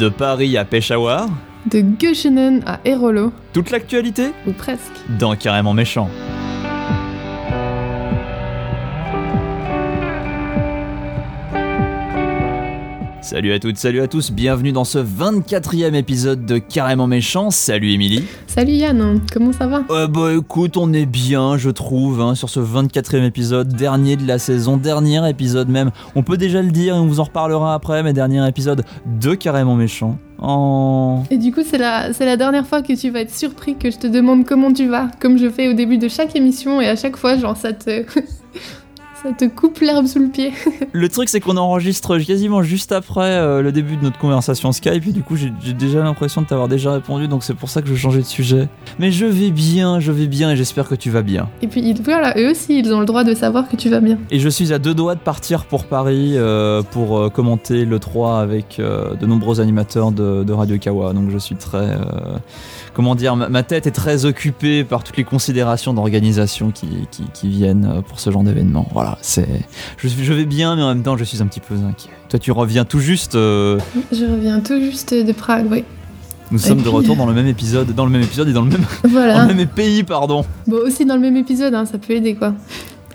De Paris à Peshawar, De Göshenen à Erolo, toute l'actualité? Ou presque. dans Carrément Méchant. Salut à toutes, salut à tous, bienvenue dans ce 24e épisode de Carrément Méchant. Salut Émilie. Salut Yann, comment ça va? Euh, bah écoute, on est bien, je trouve, hein, sur ce 24e épisode, dernier de la saison, dernier épisode même. On peut déjà le dire et on vous en reparlera après, mais dernier épisode de Carrément Méchant. En... Et du coup, c'est la, c'est la dernière fois que tu vas être surpris que je te demande comment tu vas, comme je fais au début de chaque émission, et à chaque fois, genre, ça te. ça te coupe l'herbe sous le pied. Le truc, c'est qu'on enregistre quasiment juste après euh, le début de notre conversation Skype, et du coup, j'ai déjà l'impression de t'avoir déjà répondu, donc c'est pour ça que je changeais de sujet. Mais je vais bien, je vais bien, et j'espère que tu vas bien. Et puis, ils- voilà, eux aussi, ils ont le droit de savoir que tu vas bien. Et je suis à deux doigts de partir pour Paris euh, pour euh, commenter le 3 avec de nombreux animateurs de, de Radio Kawa. Donc je suis très. Comment dire ma, tête est très occupée par toutes les considérations d'organisation qui, qui, qui viennent euh, pour ce genre d'événement. Voilà, c'est. Je, vais bien, mais en même temps, je suis un petit peu inquiet. Toi, tu reviens tout juste. euh, Je reviens tout juste de Prague, oui. nous sommes de retour euh, dans le même épisode, dans le même épisode et dans le même, dans Voilà. le même pays, pardon. Bon, aussi dans le même épisode, hein, ça peut aider, quoi.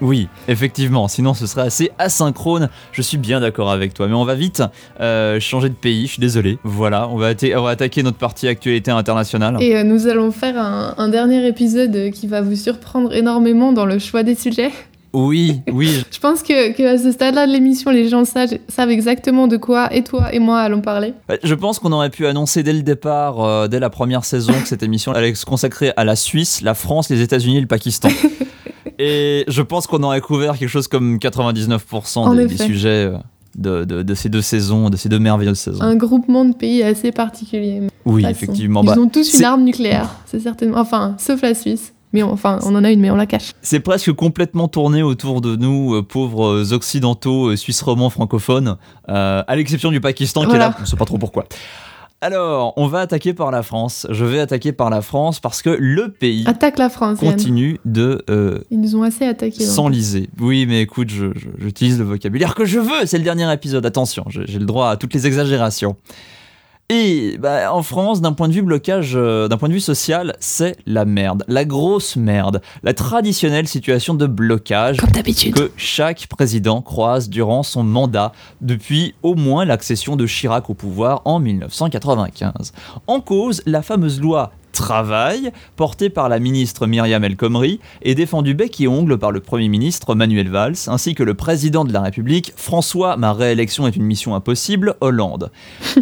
Oui, effectivement, sinon ce serait assez asynchrone, je suis bien d'accord avec toi, mais on va vite euh, changer de pays, je suis désolé. Voilà, on va, attaquer notre partie actualité internationale. Et euh, nous allons faire un, un dernier épisode euh, qui va vous surprendre énormément dans le choix des sujets. Oui, oui, Je pense que, que à ce stade-là de l'émission, les gens savent, savent exactement de quoi et toi et moi allons parler. je pense qu'on aurait pu annoncer dès le départ, euh, dès la première saison, que cette émission allait se consacrer à la Suisse, la France, les États-Unis et le Pakistan. Et je pense qu'on aurait couvert quelque chose comme 99% En des, sujets euh, de, de- de ces deux saisons, de ces deux merveilleuses saisons. Un groupement de pays assez particulier. oui, effectivement. Ils bah, ont tous une arme nucléaire, c'est certainement. Enfin, sauf la Suisse. Mais on, enfin, on en a une, mais on la cache. C'est presque complètement tourné autour de nous, euh, pauvres euh, occidentaux, euh, suisses romands francophones, euh, à l'exception du Pakistan qui est là, on ne sait pas trop pourquoi. Alors, on va attaquer par la France. Je vais attaquer par la France parce que le pays Attaque la France, Yann. continue de Ils nous ont assez attaqués. donc. s'enliser. Oui, mais écoute, j'utilise le vocabulaire que je veux. C'est le dernier épisode. Attention, j'ai le droit à toutes les exagérations. Et bah, en France, d'un point de vue blocage, euh, d'un point de vue social, c'est la merde, la grosse merde, la traditionnelle situation de blocage Comme d'habitude. que chaque président croise durant son mandat depuis au moins l'accession de Chirac au pouvoir en 1995. En cause, la fameuse loi Travail, portée par la ministre Myriam El Khomri et défendue bec et ongle par le Premier ministre Manuel Valls, ainsi que le président de la République, François, ma réélection est une mission impossible, Hollande.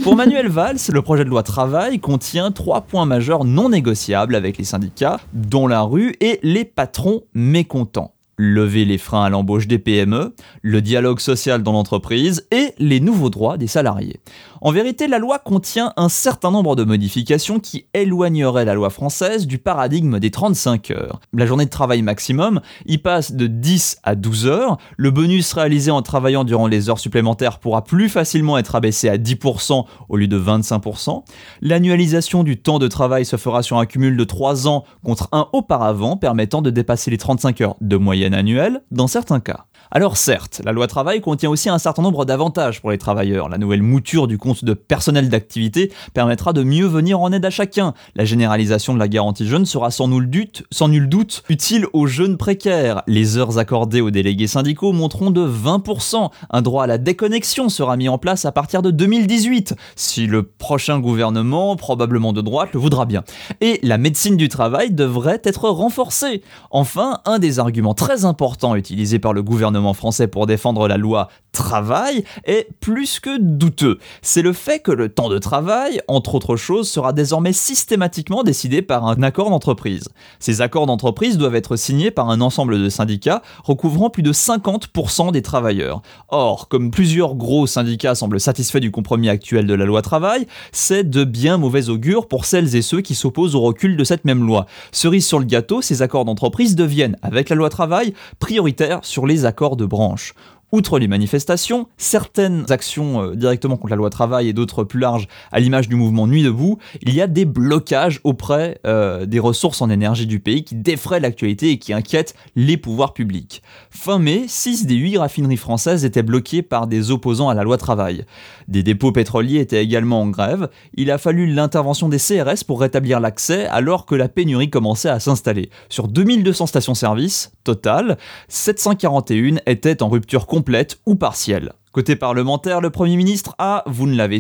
Pour Manuel Valls, le projet de loi Travail contient trois points majeurs non négociables avec les syndicats, dont la rue et les patrons mécontents. Lever les freins à l'embauche des PME, le dialogue social dans l'entreprise et les nouveaux droits des salariés. En vérité, la loi contient un certain nombre de modifications qui éloigneraient la loi française du paradigme des 35 heures. La journée de travail maximum y passe de 10 à 12 heures, le bonus réalisé en travaillant durant les heures supplémentaires pourra plus facilement être abaissé à 10% au lieu de 25%, L'annualisation du temps de travail se fera sur un cumul de 3 ans contre un auparavant permettant de dépasser les 35 heures de moyenne annuelle dans certains cas. Alors certes, la loi travail contient aussi un certain nombre d'avantages pour les travailleurs. La nouvelle mouture du compte de personnel d'activité permettra de mieux venir en aide à chacun. La généralisation de la garantie jeune sera sans nul doute, utile aux jeunes précaires. Les heures accordées aux délégués syndicaux monteront de 20%. Un droit à la déconnexion sera mis en place à partir de 2018, si le prochain gouvernement, probablement de droite, le voudra bien. Et la médecine du travail devrait être renforcée. Enfin, un des arguments très importants utilisés par le gouvernement français pour défendre la loi travail est plus que douteux. C'est le fait que le temps de travail, entre autres choses, sera désormais systématiquement décidé par un accord d'entreprise. Ces accords d'entreprise doivent être signés par un ensemble de syndicats recouvrant plus de 50% des travailleurs. Or, comme plusieurs gros syndicats semblent satisfaits du compromis actuel de la loi travail, c'est de bien mauvais augure pour celles et ceux qui s'opposent au recul de cette même loi. Cerise sur le gâteau, ces accords d'entreprise deviennent, avec la loi travail, prioritaires sur les accords de branche. Outre les manifestations, certaines actions euh, directement contre la loi travail et d'autres plus larges à l'image du mouvement Nuit debout, il y a des blocages auprès euh, des ressources en énergie du pays qui défraient l'actualité et qui inquiètent les pouvoirs publics. Fin mai, 6 des 8 raffineries françaises étaient bloquées par des opposants à la loi travail. Des dépôts pétroliers étaient également en grève. Il a fallu l'intervention des CRS pour rétablir l'accès alors que la pénurie commençait à s'installer. Sur 2200 stations-service, total, 741 étaient en rupture complète complète ou partielle. Côté parlementaire, le Premier ministre a, vous ne l'avez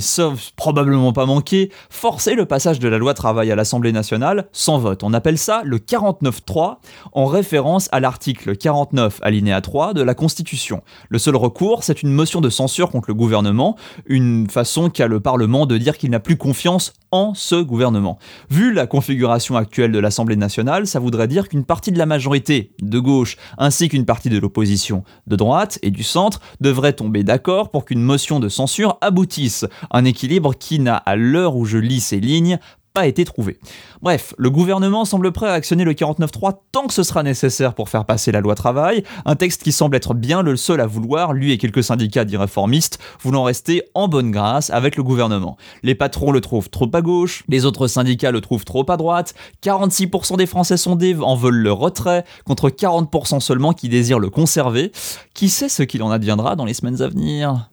probablement pas manqué, forcé le passage de la loi travail à l'Assemblée nationale sans vote. On appelle ça le 49-3 en référence à l'article 49 alinéa 3 de la Constitution. Le seul recours, c'est une motion de censure contre le gouvernement, une façon qu'a le Parlement de dire qu'il n'a plus confiance en ce gouvernement. Vu la configuration actuelle de l'Assemblée nationale, ça voudrait dire qu'une partie de la majorité de gauche ainsi qu'une partie de l'opposition de droite et du centre devrait tomber d'accord pour qu'une motion de censure aboutisse, un équilibre qui n'a, à l'heure où je lis ces lignes, pas été trouvé. Bref, le gouvernement semble prêt à actionner le 49.3 tant que ce sera nécessaire pour faire passer la loi travail, un texte qui semble être bien le seul à vouloir, lui et quelques syndicats dits réformistes, voulant rester en bonne grâce avec le gouvernement. Les patrons le trouvent trop à gauche, les autres syndicats le trouvent trop à droite, 46% des Français sondés en veulent le retrait, contre 40% seulement qui désirent le conserver. Qui sait ce qu'il en adviendra dans les semaines à venir?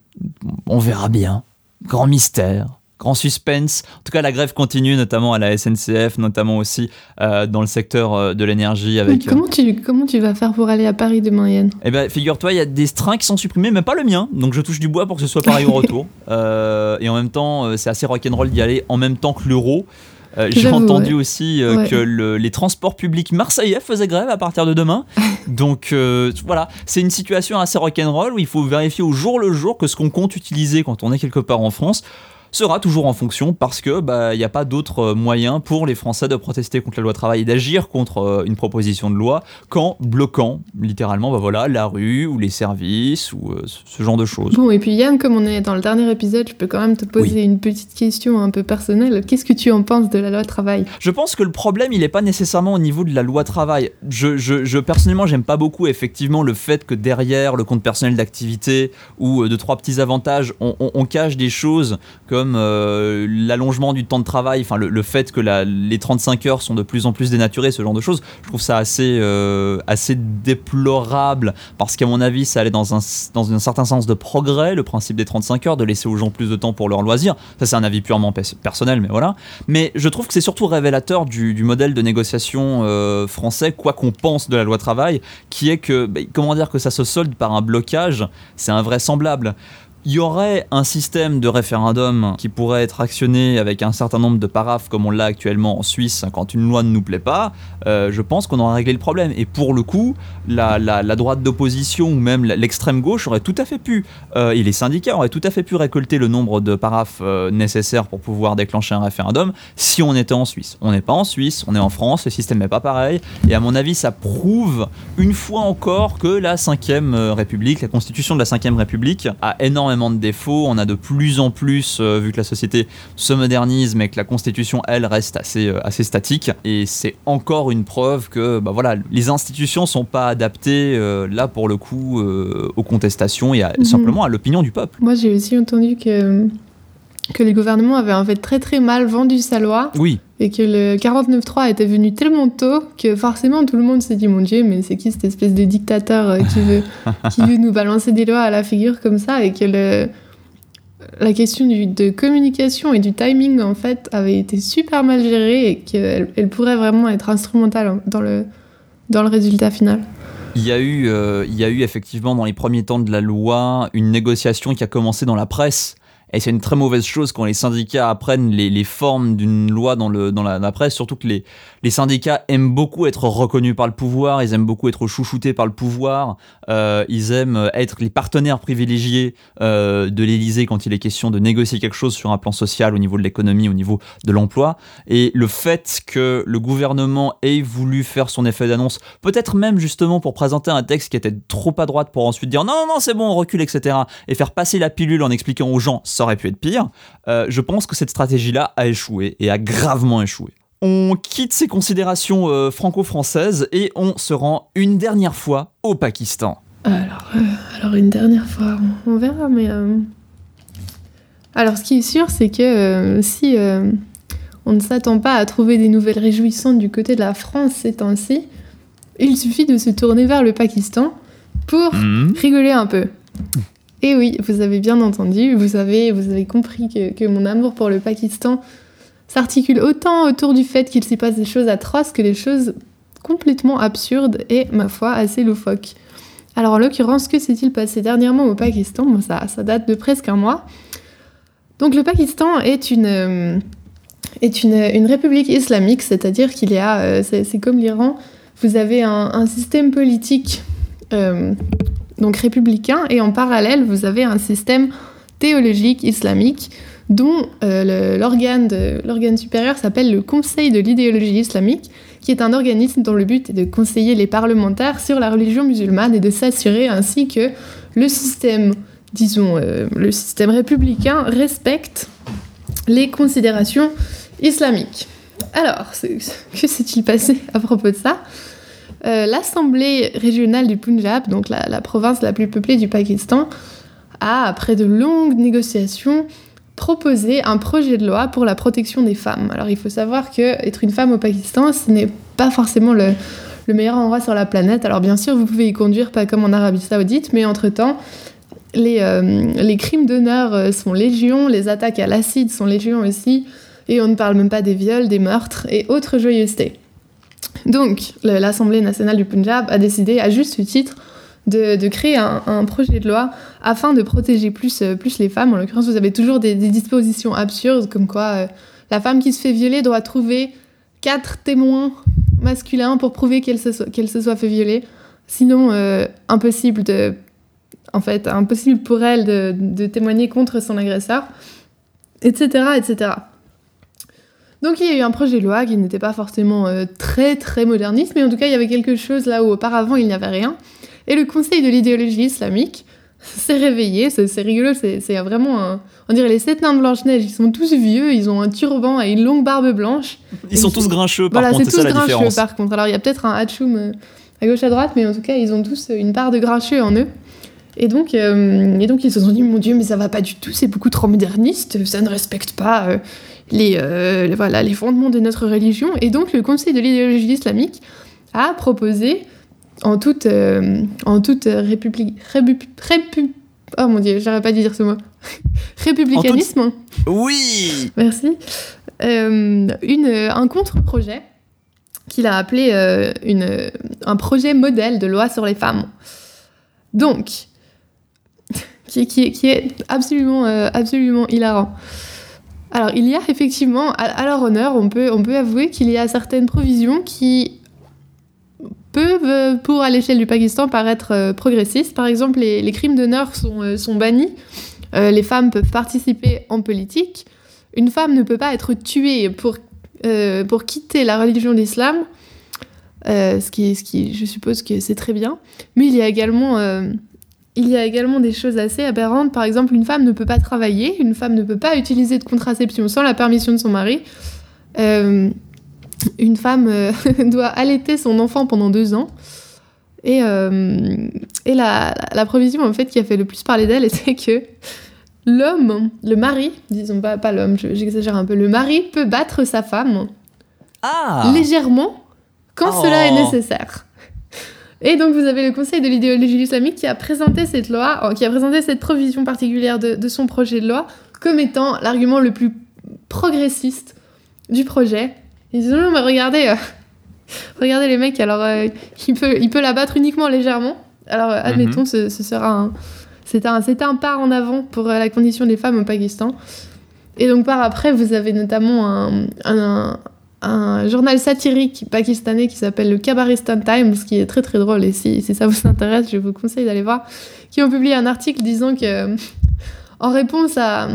On verra bien. Grand mystère grand suspense. En tout cas, la grève continue, notamment à la SNCF, notamment aussi euh, dans le secteur euh, de l'énergie. Avec comment tu comment tu vas faire pour aller à Paris demain, Yann? Eh ben, figure-toi, il y a des trains qui sont supprimés, mais pas le mien. Donc, je touche du bois pour que ce soit pareil au retour. Euh, et en même temps, c'est assez rock'n'roll d'y aller en même temps que l'euro. J'ai entendu aussi que les transports publics marseillais faisaient grève à partir de demain. Donc voilà, c'est une situation assez rock'n'roll où il faut vérifier au jour le jour que ce qu'on compte utiliser quand on est quelque part en France sera toujours en fonction parce que bah, il n'y a pas d'autre euh, moyen pour les Français de protester contre la loi travail et d'agir contre euh, une proposition de loi qu'en bloquant littéralement bah voilà la rue ou les services ou euh, ce genre de choses. Bon et puis Yann comme on est dans le dernier épisode je peux quand même te poser une petite question un peu personnelle qu'est-ce que tu en penses de la loi travail? Je pense que le problème il n'est pas nécessairement au niveau de la loi travail. Je, je, je personnellement j'aime pas beaucoup effectivement le fait que derrière le compte personnel d'activité ou de trois petits avantages on, on cache des choses que comme euh, l'allongement du temps de travail, enfin le, fait que les 35 heures sont de plus en plus dénaturées, ce genre de choses, je trouve ça assez, euh, assez déplorable parce qu'à mon avis, ça allait dans un, dans un certain sens de progrès, le principe des 35 heures, de laisser aux gens plus de temps pour leur loisir. Ça, c'est un avis purement personnel, mais voilà. Mais je trouve que c'est surtout révélateur du, modèle de négociation euh, français, quoi qu'on pense de la loi travail, qui est que, bah, comment dire, que ça se solde par un blocage, c'est invraisemblable il y aurait un système de référendum qui pourrait être actionné avec un certain nombre de paraphes comme on l'a actuellement en Suisse quand une loi ne nous plaît pas, euh, je pense qu'on aurait réglé le problème. Et pour le coup, la, droite d'opposition ou même l'extrême gauche aurait tout à fait pu, euh, et les syndicats auraient tout à fait pu récolter le nombre de paraphes euh, nécessaires pour pouvoir déclencher un référendum si on était en Suisse. On n'est pas en Suisse, on est en France, le système n'est pas pareil, et à mon avis ça prouve une fois encore que la 5ème République, la constitution de la 5ème République a énormément de défauts. On a de plus en plus, euh, vu que la société se modernise, mais que la constitution, elle, reste assez, euh, assez statique. Et c'est encore une preuve que bah, voilà, les institutions sont pas adaptées, euh, là, pour le coup, aux contestations et mhm. simplement à l'opinion du peuple. Moi, j'ai aussi entendu que que les gouvernements avaient en fait très très mal vendu sa loi. Oui. Et que le 49.3 était venu tellement tôt que forcément tout le monde s'est dit mon Dieu, mais c'est qui cette espèce de dictateur euh, qui veut, qui veut nous balancer des lois à la figure comme ça? Et que le, la question du, de communication et du timing en fait avait été super mal gérée et qu'elle elle pourrait vraiment être instrumentale dans le, dans le résultat final. Il y, a eu, euh, il y a eu effectivement dans les premiers temps de la loi une négociation qui a commencé dans la presse et c'est une très mauvaise chose quand les syndicats apprennent les, formes d'une loi dans, la, presse, surtout que les, les, syndicats aiment beaucoup être reconnus par le pouvoir, ils aiment beaucoup être chouchoutés par le pouvoir, euh, ils aiment être les partenaires privilégiés euh, de l'Élysée quand il est question de négocier quelque chose sur un plan social au niveau de l'économie, au niveau de l'emploi. Et le fait que le gouvernement ait voulu faire son effet d'annonce, peut-être même justement pour présenter un texte qui était trop à droite pour ensuite dire non, non, non, c'est bon, on recule, etc. Et faire passer la pilule en expliquant aux gens ça aurait pu être pire, euh, je pense que cette stratégie-là a échoué et a gravement échoué. On quitte ces considérations euh, franco-françaises et on se rend une dernière fois au Pakistan. Alors, euh, alors une dernière fois, on, on verra, mais... Alors, ce qui est sûr, c'est que euh, si euh, on ne s'attend pas à trouver des nouvelles réjouissantes du côté de la France ces temps-ci, il suffit de se tourner vers le Pakistan pour Mhm. rigoler un peu. Et oui, vous avez bien entendu, vous avez, vous avez compris que, mon amour pour le Pakistan s'articule autant autour du fait qu'il s'y passe des choses atroces que des choses complètement absurdes et, ma foi, assez loufoques. Alors en l'occurrence, que s'est-il passé dernièrement au Pakistan? Ça, ça date de presque un mois. Donc le Pakistan est une, euh, république islamique, c'est-à-dire qu'il y a, euh, c'est comme l'Iran, vous avez un, un système politique euh, donc républicain et en parallèle vous avez un système théologique islamique dont euh, l'organe supérieur s'appelle le Conseil de l'idéologie islamique, qui est un organisme dont le but est de conseiller les parlementaires sur la religion musulmane et de s'assurer ainsi que le système, disons, euh, le système républicain respecte les considérations islamiques. Alors, que s'est-il passé à propos de ça? Euh, L'Assemblée régionale du Punjab, donc la, province la plus peuplée du Pakistan, a, après de longues négociations, proposé un projet de loi pour la protection des femmes. Alors il faut savoir que être une femme au Pakistan, ce n'est pas forcément le, le meilleur endroit sur la planète. Alors bien sûr, vous pouvez y conduire, pas comme en Arabie Saoudite, mais entre-temps, les, euh, les crimes d'honneur euh, sont légion, les attaques à l'acide sont légion aussi, et on ne parle même pas des viols, des meurtres et autres joyeusetés. Donc, l'Assemblée nationale du Punjab a décidé, à juste titre, de, créer un, projet de loi afin de protéger plus, euh, plus les femmes. En l'occurrence, vous avez toujours des, dispositions absurdes, comme quoi euh, la femme qui se fait violer doit trouver quatre témoins masculins pour prouver qu'elle se, soit- fait violer. Sinon, euh, impossible en fait, impossible pour elle de, de témoigner contre son agresseur, etc., etc. Donc il y a eu un projet de loi qui n'était pas forcément euh, très très moderniste, mais en tout cas il y avait quelque chose là où auparavant il n'y avait rien. Et le Conseil de l'idéologie islamique s'est réveillé, c'est rigolo, c'est vraiment un... On dirait les sept nains de Blanche-Neige, ils sont tous vieux, ils ont un turban et une longue barbe blanche. Ils sont tous grincheux, par voilà, contre, c'est c'est tous ça la différence. par contre. Alors il y a peut-être un hatchoum euh, à gauche à droite, mais en tout cas ils ont tous une part de grincheux en eux. Et donc, euh, et donc ils se sont dit, mon Dieu, mais ça va pas du tout, c'est beaucoup trop moderniste, ça ne respecte pas euh, les, euh, voilà, les fondements de notre religion. Et donc le Conseil de l'idéologie islamique a proposé, en toute, euh, en toute république... répu- répu- oh mon Dieu, j'arrive pas de dire ce mot. Républicanisme. Oui Merci. Euh, une, un contre-projet qu'il a appelé euh, une, un projet modèle de loi sur les femmes. Donc, qui, qui, qui est absolument, euh, absolument hilarant. Alors, il y a effectivement, à, leur honneur, on peut, on peut avouer qu'il y a certaines provisions qui peuvent, euh, pour à l'échelle du Pakistan, paraître euh, progressistes. Par exemple, les, crimes d'honneur sont, euh, sont bannis. Les femmes peuvent participer en politique. Une femme ne peut pas être tuée pour, pour quitter la religion d'islam, ce, qui, ce qui, je suppose que c'est très bien. Mais il y a également, il y a également des choses assez aberrantes. Par exemple, une femme ne peut pas travailler, une femme ne peut pas utiliser de contraception sans la permission de son mari. Euh, une femme euh, doit allaiter son enfant pendant deux ans. Et, euh, et la, la provision en fait qui a fait le plus parler d'elle était que l'homme, le mari, disons pas, pas l'homme, je- j'exagère un peu, le mari peut battre sa femme Ah légèrement quand Oh. cela est nécessaire. Et donc vous avez le Conseil de l'idéologie islamique qui a présenté cette loi, euh, qui a présenté cette provision particulière de, de son projet de loi comme étant l'argument le plus progressiste du projet. Ils disent non mais regardez, euh, regardez les mecs, alors euh, il, peut, il peut la battre uniquement légèrement. Alors euh, admettons, ce, ce sera un, c'est un, c'est un pas en avant pour la condition des femmes au Pakistan. Et donc par après, vous avez notamment un, un, un journal satirique pakistanais qui s'appelle le Kabaristan Times, qui est très très drôle. Et si, si ça vous intéresse, je vous conseille d'aller voir. Qui ont publié un article disant que, en réponse à,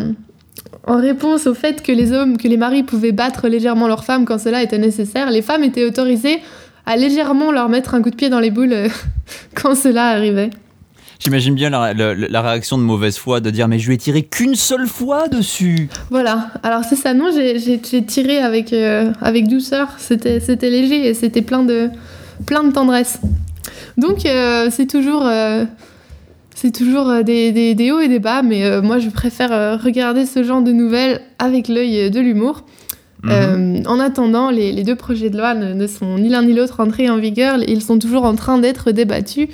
en réponse au fait que les hommes, que les maris pouvaient battre légèrement leurs femmes quand cela était nécessaire, les femmes étaient autorisées à légèrement leur mettre un coup de pied dans les boules euh, quand cela arrivait. J'imagine bien la, la- la réaction de mauvaise foi de dire mais je lui ai tiré qu'une seule fois dessus. Voilà, alors c'est ça, non, j'ai tiré avec, euh, avec douceur, c'était léger et c'était plein de, plein de tendresse. Donc euh, c'est toujours, euh, c'est toujours des, des- des hauts et des bas, mais moi je préfère regarder ce genre de nouvelles avec l'œil de l'humour. Mhm. Euh, en attendant, les, les deux projets de loi ne, ne sont ni l'un ni l'autre entrés en vigueur. Ils sont toujours en train d'être débattus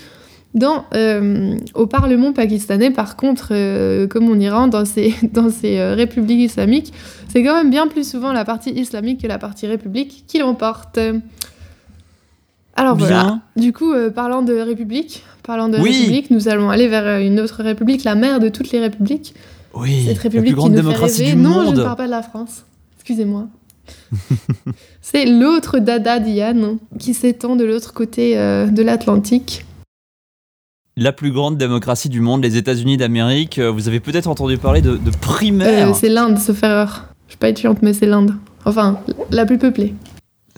dans, euh, au Parlement pakistanais. Par contre, euh, comme en Iran, dans ces, dans ces euh, républiques islamiques, c'est quand même bien plus souvent la partie islamique que la partie république qui l'emporte. Alors Bien. voilà. Du coup, parlant de république, parlant de Oui. république, nous allons aller vers une autre république, la mère de toutes les républiques. Oui, Cette la république plus grande qui nous démocratie fait rêver. du non, je ne parle pas de la France. Excusez-moi. c'est l'autre Dada Diane qui s'étend de l'autre côté de l'Atlantique. La plus grande démocratie du monde, les États-Unis d'Amérique. Euh, Vous avez peut-être entendu parler de, de primaires. Euh, c'est l'Inde, sauf erreur. Je vais pas être chiante, mais c'est l'Inde. Enfin, la plus peuplée.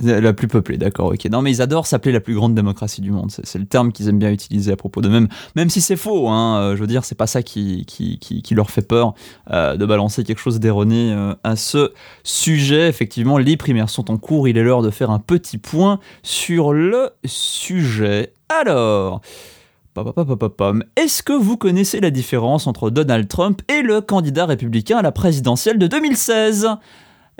La plus peuplée, d'accord, ok. Non, mais ils adorent s'appeler la plus grande démocratie du monde. C'est le terme qu'ils aiment bien utiliser à propos d'eux-mêmes. Même si c'est faux, hein, euh, je veux dire, c'est pas ça qui, qui, qui, qui leur fait peur euh, de balancer quelque chose d'erroné euh, à ce sujet. Effectivement, les primaires sont en cours. Il est l'heure de faire un petit point sur le sujet. Alors. Est-ce que vous connaissez la différence entre Donald Trump et le candidat républicain à la présidentielle de 2016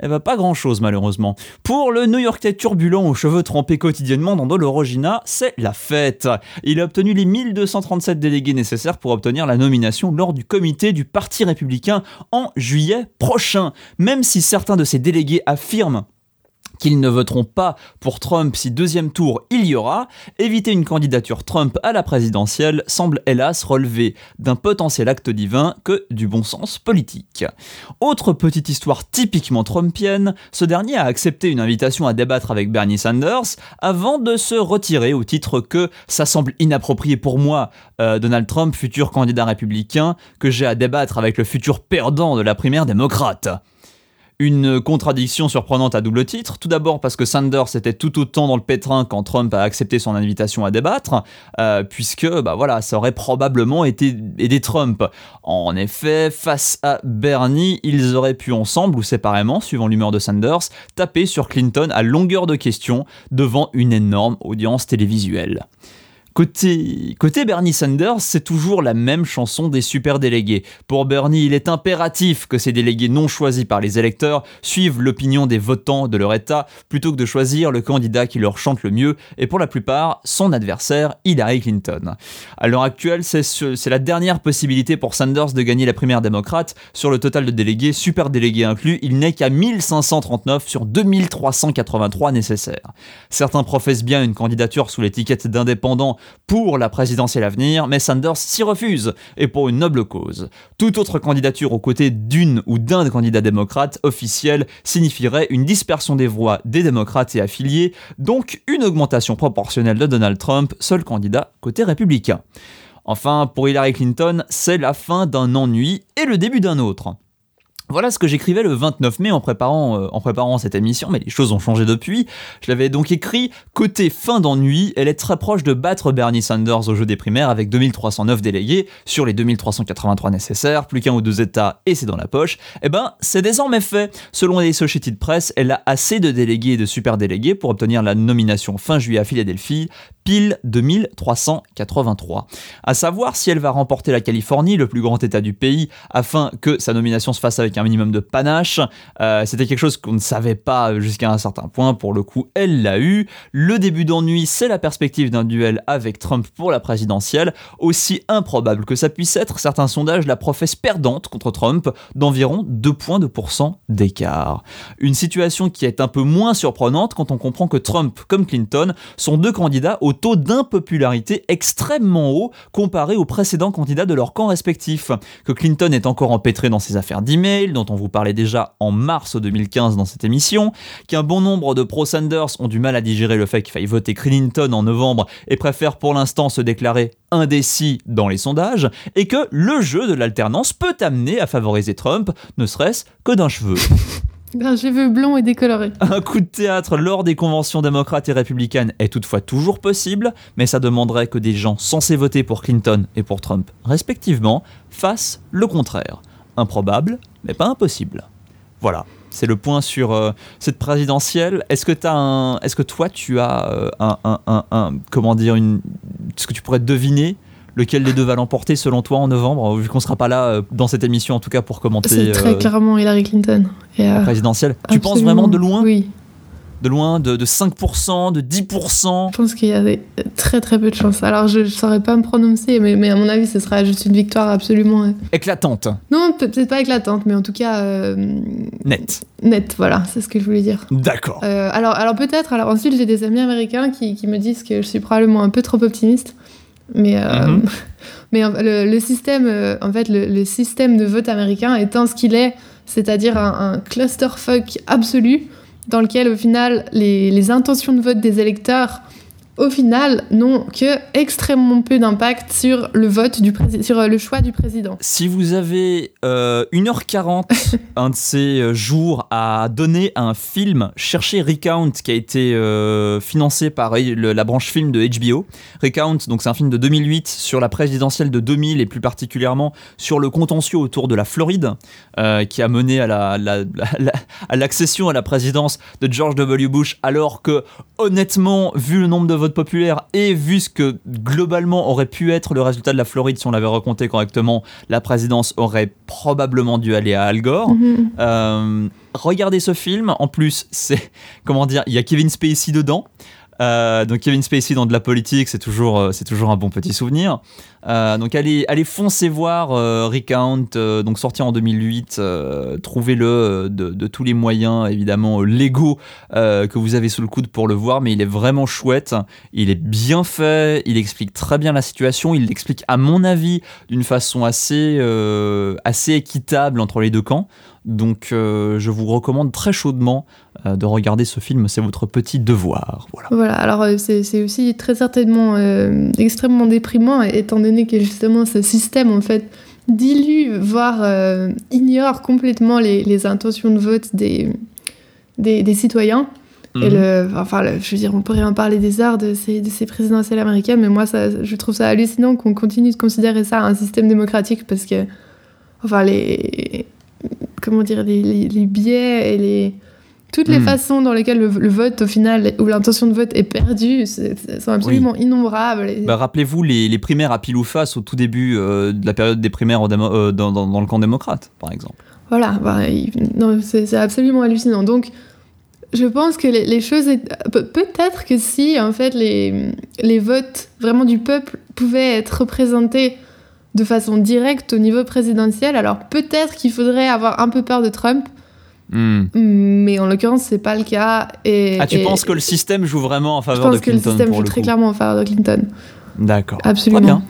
Eh ben pas grand-chose malheureusement. Pour le New Yorkais turbulent aux cheveux trempés quotidiennement dans de c'est la fête. Il a obtenu les 1237 délégués nécessaires pour obtenir la nomination lors du comité du Parti républicain en juillet prochain. Même si certains de ces délégués affirment qu'ils ne voteront pas pour Trump si deuxième tour il y aura, éviter une candidature Trump à la présidentielle semble hélas relever d'un potentiel acte divin que du bon sens politique. Autre petite histoire typiquement trumpienne, ce dernier a accepté une invitation à débattre avec Bernie Sanders avant de se retirer au titre que ça semble inapproprié pour moi, euh, Donald Trump, futur candidat républicain, que j'ai à débattre avec le futur perdant de la primaire démocrate. Une contradiction surprenante à double titre. Tout d'abord parce que Sanders était tout autant dans le pétrin quand Trump a accepté son invitation à débattre, euh, puisque bah voilà, ça aurait probablement été aidé Trump. En effet, face à Bernie, ils auraient pu ensemble ou séparément, suivant l'humeur de Sanders, taper sur Clinton à longueur de questions devant une énorme audience télévisuelle. Côté, Bernie Sanders, c'est toujours la même chanson des super délégués. Pour Bernie, il est impératif que ces délégués non choisis par les électeurs suivent l'opinion des votants de leur État plutôt que de choisir le candidat qui leur chante le mieux, et pour la plupart, son adversaire, Hillary Clinton. À l'heure actuelle, c'est ce- c'est la dernière possibilité pour Sanders de gagner la primaire démocrate. Sur le total de délégués, super délégués inclus, il n'est qu'à 1539 sur 2383 nécessaires. Certains professent bien une candidature sous l'étiquette d'indépendant pour la présidentielle à venir, mais Sanders s'y refuse, et pour une noble cause. Toute autre candidature aux côtés d'une ou d'un candidat démocrate officiel signifierait une dispersion des voix des démocrates et affiliés, donc une augmentation proportionnelle de Donald Trump, seul candidat côté républicain. Enfin, pour Hillary Clinton, c'est la fin d'un ennui et le début d'un autre. Voilà ce que j'écrivais le 29 mai en préparant, euh, en préparant cette émission, mais les choses ont changé depuis. Je l'avais donc écrit côté fin d'ennui, elle est très proche de battre Bernie Sanders au jeu des primaires avec 2309 délégués sur les 2383 nécessaires, plus qu'un ou deux États et c'est dans la poche. Eh ben, c'est désormais fait. Selon les Associated Press, elle a assez de délégués et de super délégués pour obtenir la nomination fin juillet à Philadelphie, pile 2383. À savoir si elle va remporter la Californie, le plus grand État du pays, afin que sa nomination se fasse avec un minimum de panache. Euh, C'était quelque chose qu'on ne savait pas jusqu'à un certain point. Pour le coup, elle l'a eu. Le début d'ennui, c'est la perspective d'un duel avec Trump pour la présidentielle. Aussi improbable que ça puisse être, certains sondages la professent perdante contre Trump d'environ 2 points de pourcent d'écart. Une situation qui est un peu moins surprenante quand on comprend que Trump comme Clinton sont deux candidats au taux d'impopularité extrêmement haut comparé aux précédents candidats de leur camp respectif. Que Clinton est encore empêtré dans ses affaires d'email, dont on vous parlait déjà en mars 2015 dans cette émission, qu'un bon nombre de pro-Sanders ont du mal à digérer le fait qu'il faille voter Clinton en novembre et préfèrent pour l'instant se déclarer indécis dans les sondages, et que le jeu de l'alternance peut amener à favoriser Trump, ne serait-ce que d'un cheveu. Un cheveu blond et décoloré. Un coup de théâtre lors des conventions démocrates et républicaines est toutefois toujours possible, mais ça demanderait que des gens censés voter pour Clinton et pour Trump, respectivement, fassent le contraire. Improbable, mais pas impossible. Voilà. C'est le point sur euh, cette présidentielle. Est-ce que, as un, est-ce que toi, tu as euh, un, un, un, Comment dire une, Ce que tu pourrais deviner lequel des deux va l'emporter selon toi en novembre, vu qu'on ne sera pas là dans cette émission en tout cas pour commenter. C'est très clairement Hillary Clinton. la présidentielle. Tu penses vraiment de loin Oui de loin, de, 5%, de 10% Je pense qu'il y a très très peu de chances. Alors je ne saurais pas me prononcer, mais, mais, à mon avis, ce sera juste une victoire absolument... Euh, éclatante Non, peut-être pas éclatante, mais en tout cas... Euh, Net. Net, voilà, c'est ce que je voulais dire. D'accord. Euh, alors, alors peut-être, alors ensuite j'ai des amis américains qui, qui, me disent que je suis probablement un peu trop optimiste, mais... Mhm. mais le, système, en fait, le, système de vote américain étant ce qu'il est, c'est-à-dire un, un clusterfuck absolu, dans lequel, au final, les, intentions de vote des électeurs au final, n'ont que extrêmement peu d'impact sur le vote du sur euh, le choix du président. Si vous avez 1h40 euh, un de ces euh, jours à donner à un film, cherchez Recount qui a été financé par la branche film de HBO. Recount, donc c'est un film de 2008 sur la présidentielle de 2000 et plus particulièrement sur le contentieux autour de la Floride qui a mené à la, à l'accession à la présidence de George W. Bush alors que honnêtement, vu le nombre de vote populaire et vu ce que globalement aurait pu être le résultat de la Floride si on l'avait recompté correctement, la présidence aurait probablement dû aller à Al Gore. Mhm. Euh, regardez ce film. En plus, c'est comment dire, il y a Kevin Spacey dedans. Euh, donc Kevin Spacey dans de la politique, c'est toujours, euh, c'est un bon petit souvenir. Euh, donc allez, allez foncer voir Recount, donc sorti en 2008. Trouvez-le de, tous les moyens évidemment légaux que vous avez sous le coude pour le voir, mais il est vraiment chouette. Il est bien fait, il explique très bien la situation. Il l'explique à mon avis d'une façon assez équitable entre les deux camps. Donc je vous recommande très chaudement euh, de regarder ce film, c'est votre petit devoir. Voilà, voilà alors euh, c'est aussi très certainement euh, extrêmement déprimant, étant donné que justement ce système, en fait, dilue, voire ignore complètement les, intentions de vote des, des, citoyens. Et mhm. le, enfin, je veux dire, on pourrait en parler des arts de ces, de ces présidentielles américaines, mais moi, ça, je trouve ça hallucinant qu'on continue de considérer ça un système démocratique parce que, enfin, les, comment dire, les, les biais et les, toutes les hmm. façons dans lesquelles le, vote, au final, ou l'intention de vote est perdue, sont absolument innombrables. Bah, rappelez-vous les, primaires à pile ou face au tout début euh, de la période des primaires euh, dans, le camp démocrate, par exemple. Voilà, bah, c'est absolument hallucinant. Donc, je pense que les, choses. Peut-être que si, en fait, les, les votes vraiment du peuple pouvaient être représentés de façon directe au niveau présidentiel, alors peut-être qu'il faudrait avoir un peu peur de Trump Hmm. Mais en l'occurrence, c'est pas le cas. Et, ah, tu penses que le système joue vraiment en faveur de Clinton Je pense que le système joue très clairement en faveur de Clinton. D'accord. Absolument. bien.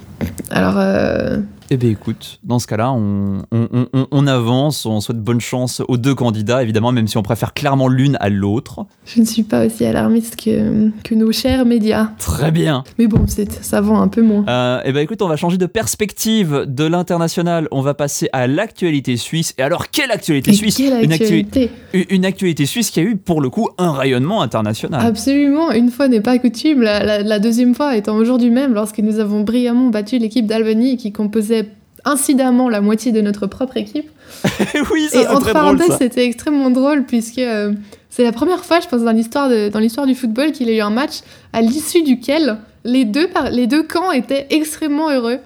Alors, euh, eh bien écoute, dans ce cas-là, on, on, avance, on souhaite bonne chance aux deux candidats, évidemment, même si on préfère clairement l'une à l'autre. Je ne suis pas aussi alarmiste que, que nos chers médias. Très bien. Mais bon, ça vend un peu moins. Euh, eh bien écoute, on va changer de perspective de l'international, on va passer à l'actualité suisse. Et alors, quelle actualité suisse? quelle une, actualité? une actualité suisse qui a eu, pour le coup, un rayonnement international. Absolument, une fois n'est pas coutume, la, la deuxième fois étant aujourd'hui même, lorsque nous avons brillamment battu l'équipe d'Albanie qui composait incidemment la moitié de notre propre équipe. oui, ça, Et entre parenthèses, c'était extrêmement drôle puisque euh, c'est la première fois, je pense, dans l'histoire, dans l'histoire du football qu'il y a eu un match à l'issue duquel les deux, les deux camps étaient extrêmement heureux.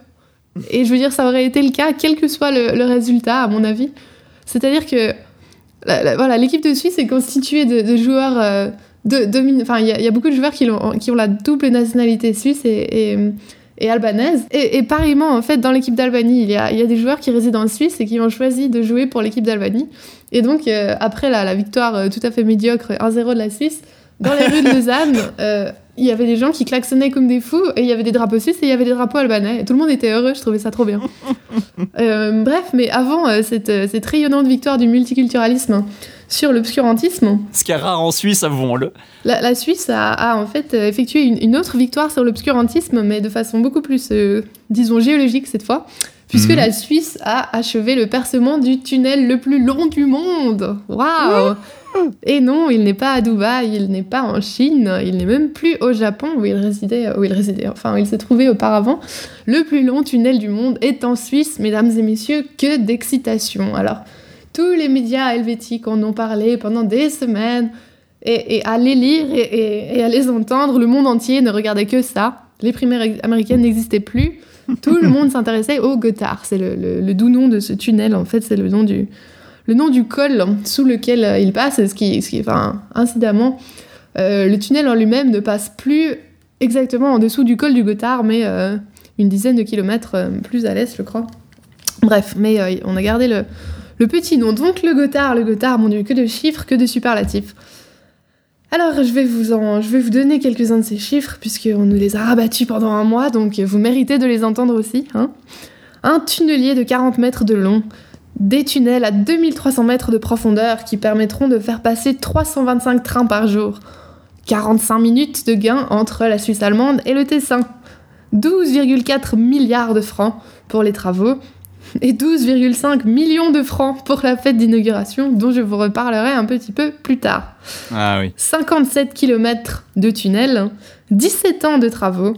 Et je veux dire, ça aurait été le cas, quel que soit le, résultat, à mon avis. C'est-à-dire que voilà, l'équipe de Suisse est constituée de, joueurs. Euh, de, enfin, il y, a beaucoup de joueurs qui ont, qui ont la double nationalité suisse et, et et albanaise. Et, pareillement, en fait, dans l'équipe d'Albanie, il y a, il y a des joueurs qui résident en Suisse et qui ont choisi de jouer pour l'équipe d'Albanie. Et donc, euh, après la, la victoire euh, tout à fait médiocre 1-0 de la Suisse, dans les rues de Lausanne, euh, il y avait des gens qui klaxonnaient comme des fous et il y avait des drapeaux suisses et il y avait des drapeaux albanais. Et tout le monde était heureux, je trouvais ça trop bien. bref, mais avant cette, cette rayonnante victoire du multiculturalisme, sur l'obscurantisme. Ce qui est rare en Suisse, avouons-le. La, la, Suisse a, en fait effectué une, autre victoire sur l'obscurantisme, mais de façon beaucoup plus, euh, disons, géologique cette fois, puisque mhm. la Suisse a achevé le percement du tunnel le plus long du monde. Waouh Et non, il n'est pas à Dubaï, il n'est pas en Chine, il n'est même plus au Japon où il résidait, où il résidait, enfin où il s'est trouvé auparavant. Le plus long tunnel du monde est en Suisse, mesdames et messieurs, que d'excitation. Alors, Tous les médias helvétiques en ont parlé pendant des semaines. Et, à les lire et, à les entendre, le monde entier ne regardait que ça. Les primaires américaines n'existaient plus. Tout le monde s'intéressait au Gothard. C'est le, doux nom de ce tunnel, en fait, c'est le nom du, le nom du col sous lequel euh, il passe. Ce qui, ce qui enfin, incidemment, euh, le tunnel en lui-même ne passe plus exactement en dessous du col du Gothard, mais euh, une dizaine de kilomètres plus à l'est, je crois. Bref, mais on a gardé le, le petit nom. Donc le Gothard, le Gothard, mon dieu, que de chiffres, que de superlatifs. Alors, je vais vous, en, je vais vous donner quelques-uns de ces chiffres, puisqu'on nous les a rabattus pendant un mois, donc vous méritez de les entendre aussi. Hein. un tunnelier de 40 mètres de long, des tunnels à 2300 mètres de profondeur qui permettront de faire passer 325 trains par jour, 45 minutes de gain entre la Suisse allemande et le Tessin, 12,4 milliards de francs pour les travaux, et 12,5 millions de francs pour la fête d'inauguration, dont je vous reparlerai un petit peu plus tard. Ah oui. 57 km de tunnels, 17 ans de travaux,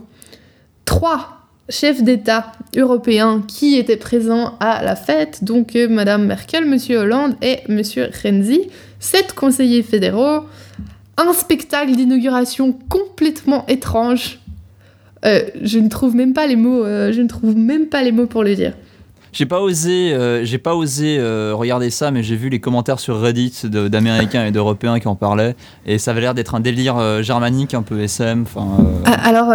3 chefs d'État européens qui étaient présents à la fête, donc euh, Madame Merkel, Monsieur Hollande et Monsieur Renzi, 7 conseillers fédéraux, un spectacle d'inauguration complètement étrange. Euh, je ne trouve même pas les mots, euh, je ne trouve même pas les mots pour le dire. J'ai pas osé, euh, j'ai pas osé euh, regarder ça, mais j'ai vu les commentaires sur Reddit d'Américains et d'Européens qui en parlaient, et ça avait l'air d'être un délire euh, germanique, un peu SM. Ah, alors,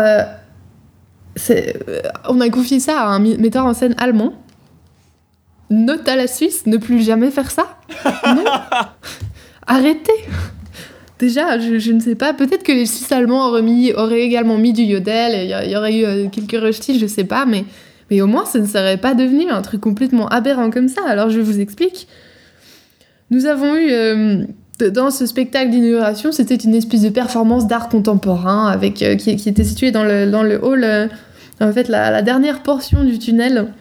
on a confié ça à un metteur en scène allemand. Note à la Suisse, ne plus jamais faire ça. Non, arrêtez. Déjà, je, ne sais pas. Peut-être que les Suisses allemands auraient, auraient également mis du yodel. Il y, aurait eu quelques rechtis, je sais pas, mais mais au moins, ça ne serait pas devenu un truc complètement aberrant comme ça. Alors je vous explique. Nous avons eu euh, dans ce spectacle d'inauguration, c'était une espèce de performance d'art contemporain avec euh, qui, était située dans le, dans le hall, euh, en fait la, dernière portion du tunnel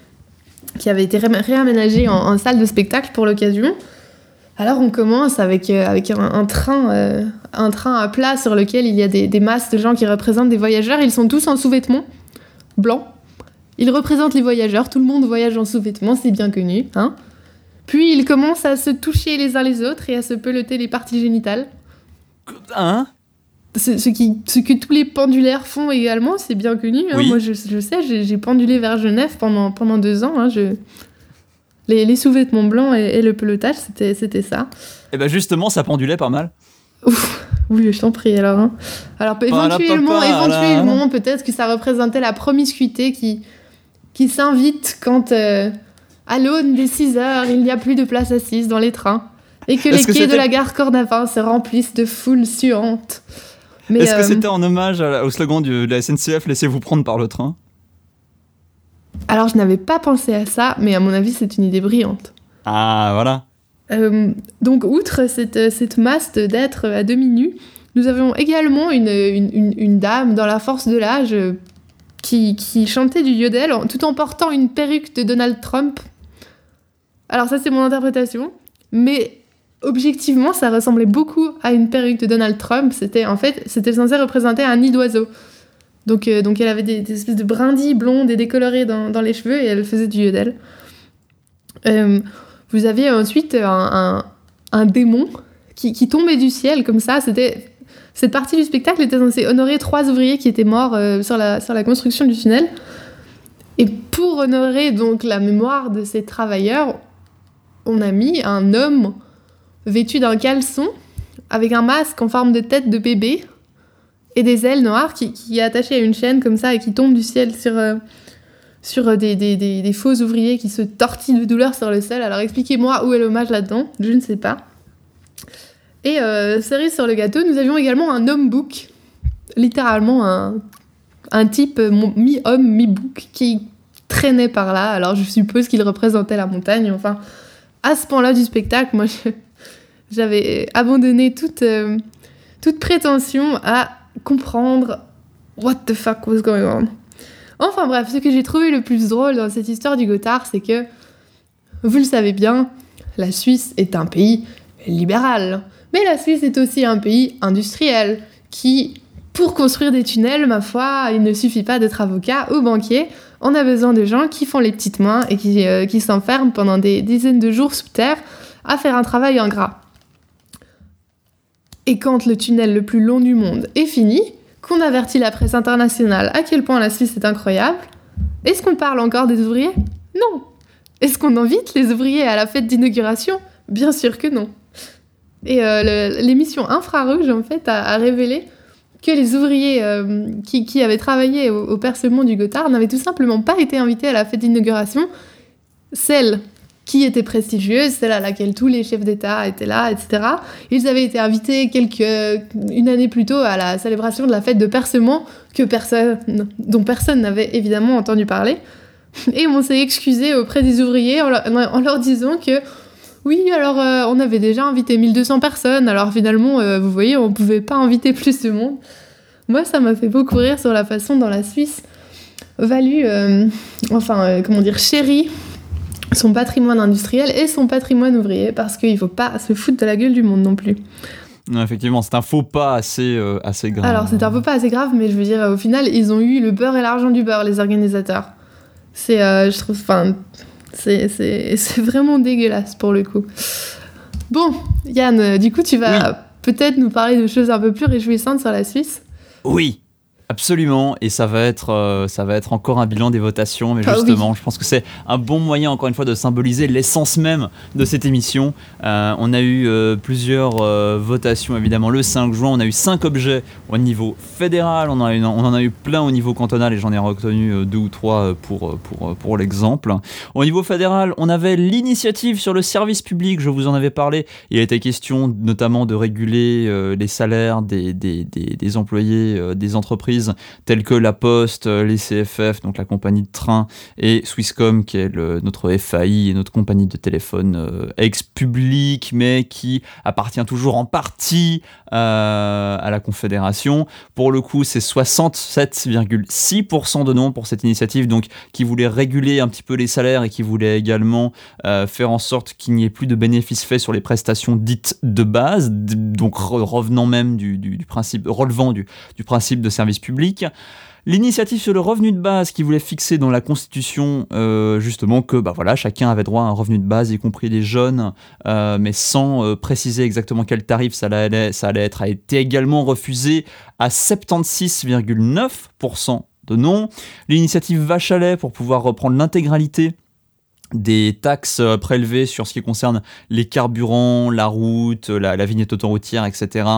qui avait été réaménagée en, salle de spectacle pour l'occasion. Alors on commence avec, avec un, train, un train à plat sur lequel il y a des, des masses de gens qui représentent des voyageurs. Ils sont tous en sous-vêtements blancs il représente les voyageurs, tout le monde voyage en sous-vêtements, c'est bien connu. Hein Puis il commence à se toucher les uns les autres et à se peloter les parties génitales. Hein? Ce, qui, ce que tous les pendulaires font également, c'est bien connu. Hein. Moi, je, sais, j'ai pendulé vers Genève pendant, pendant deux ans. Hein. Je... Les, les sous-vêtements blancs et, le pelotage, c'était ça. Et eh ben justement, ça pendulait pas mal. Ouf, oui, je t'en prie alors. Hein. Alors éventuellement, éventuellement peut-être que ça représentait la promiscuité qui, qui s'invite quand, euh, à l'aune des 6 heures, il n'y a plus de place assise dans les trains et que les quais de la gare Cornavin se remplissent de foules suantes. Est-ce que euh, c'était en hommage au slogan de la SNCF Laissez-vous prendre par le train? Alors, je n'avais pas pensé à ça, mais à mon avis, c'est une idée brillante. Ah, voilà. Euh, donc, outre cette, cette masse d'êtres à demi nus, nous avions également une, une, une, dame dans la force de l'âge qui, chantait du yodel tout en portant une perruque de Donald Trump. Alors ça c'est mon interprétation, mais objectivement ça ressemblait beaucoup à une perruque de Donald Trump. C'était en fait c'était censé représenter un nid d'oiseau. Donc, euh, donc elle avait des, espèces de brindilles blondes et décolorées dans, les cheveux et elle faisait du yodel. Euh, vous aviez ensuite un, démon qui, qui, tombait du ciel comme ça. C'était cette partie du spectacle était censée honorer trois ouvriers qui étaient morts euh, sur, la, sur la construction du tunnel. Et pour honorer donc la mémoire de ces travailleurs, on a mis un homme vêtu d'un caleçon avec un masque en forme de tête de bébé et des ailes noires qui, est attaché à une chaîne comme ça et qui tombe du ciel sur, euh, sur des, des, des, des, faux ouvriers qui se tortillent de douleur sur le sol. Alors expliquez-moi où est l'hommage là-dedans, je ne sais pas. Et euh, cerise sur le gâteau, nous avions également un homme book, littéralement un, un type mi-homme, mi-book qui traînait par là. Alors je suppose qu'il représentait la montagne. Enfin, à ce point-là du spectacle, moi j'avais abandonné toute, euh, toute prétention à comprendre what the fuck was going on. Enfin bref, ce que j'ai trouvé le plus drôle dans cette histoire du Gothard, c'est que, vous le savez bien, la Suisse est un pays libéral. Mais la Suisse est aussi un pays industriel qui, pour construire des tunnels, ma foi, il ne suffit pas d'être avocat ou banquier. On a besoin de gens qui font les petites mains et qui, euh, qui s'enferment pendant des dizaines de jours sous terre à faire un travail ingrat. Et quand le tunnel le plus long du monde est fini, qu'on avertit la presse internationale à quel point la Suisse est incroyable, est-ce qu'on parle encore des ouvriers? Non. Est-ce qu'on invite les ouvriers à la fête d'inauguration? Bien sûr que non. Et euh, l'émission Infrarouge, en fait, a, révélé que les ouvriers euh, qui, avaient travaillé au, percement du Gothard n'avaient tout simplement pas été invités à la fête d'inauguration. Celle qui était prestigieuse, celle à laquelle tous les chefs d'État étaient là, etc. Ils avaient été invités quelques, une année plus tôt à la célébration de la fête de percement dont personne n'avait évidemment entendu parler. Et on s'est excusé auprès des ouvriers en leur, disant que oui, alors euh, on avait déjà invité 1200 personnes, alors finalement, euh, vous voyez, on ne pouvait pas inviter plus de monde. Moi, ça m'a fait beaucoup rire sur la façon dont la Suisse value, euh, enfin, comment dire, chérie son patrimoine industriel et son patrimoine ouvrier, parce qu'il ne faut pas se foutre de la gueule du monde non plus. effectivement, c'est un faux pas assez, assez grave. Alors, c'est un faux pas assez grave, mais je veux dire, au final, ils ont eu le beurre et l'argent du beurre, les organisateurs. C'est, je trouve, enfin, c'est, vraiment dégueulasse pour le coup. Bon, Yann, du coup, tu vas peut-être nous parler de choses un peu plus réjouissantes sur la Suisse? Oui, Absolument, et ça va être, euh, ça va être encore un bilan des votations, mais ah justement, je pense que c'est un bon moyen, encore une fois, de symboliser l'essence même de cette émission. Euh, on a eu euh, plusieurs votations, évidemment, le 5 juin, on a eu 5 objets au niveau fédéral, on, a on en a eu plein au niveau cantonal, et j'en ai retenu deux ou trois pour, pour, pour l'exemple. Au niveau fédéral, on avait l'initiative sur le service public, je vous en avais parlé, il été question notamment de réguler les salaires des, des, des, des employés des entreprises telles que La Poste, euh, les CFF, donc la compagnie de train, et Swisscom, qui est notre FAI et notre compagnie de téléphone euh, ex-public, mais qui appartient toujours en partie euh, à la Confédération. Pour le coup, c'est 67,6% de non pour cette initiative, donc qui voulait réguler un petit peu les salaires et qui voulait également faire en sorte qu'il n'y ait plus de bénéfices faits sur les prestations dites de base, donc revenant même du, principe, relevant du, du principe de service L'initiative sur le revenu de base qui voulait fixer dans la Constitution euh, justement que bah voilà, chacun avait droit à un revenu de base, y compris les jeunes, euh, mais sans euh, préciser exactement quel tarif ça allait, être, a été également refusé à 76,9% de non. L'initiative Vachalet pour pouvoir reprendre l'intégralité des taxes euh, prélevées sur ce qui concerne les carburants, la route, la, vignette autoroutière, etc.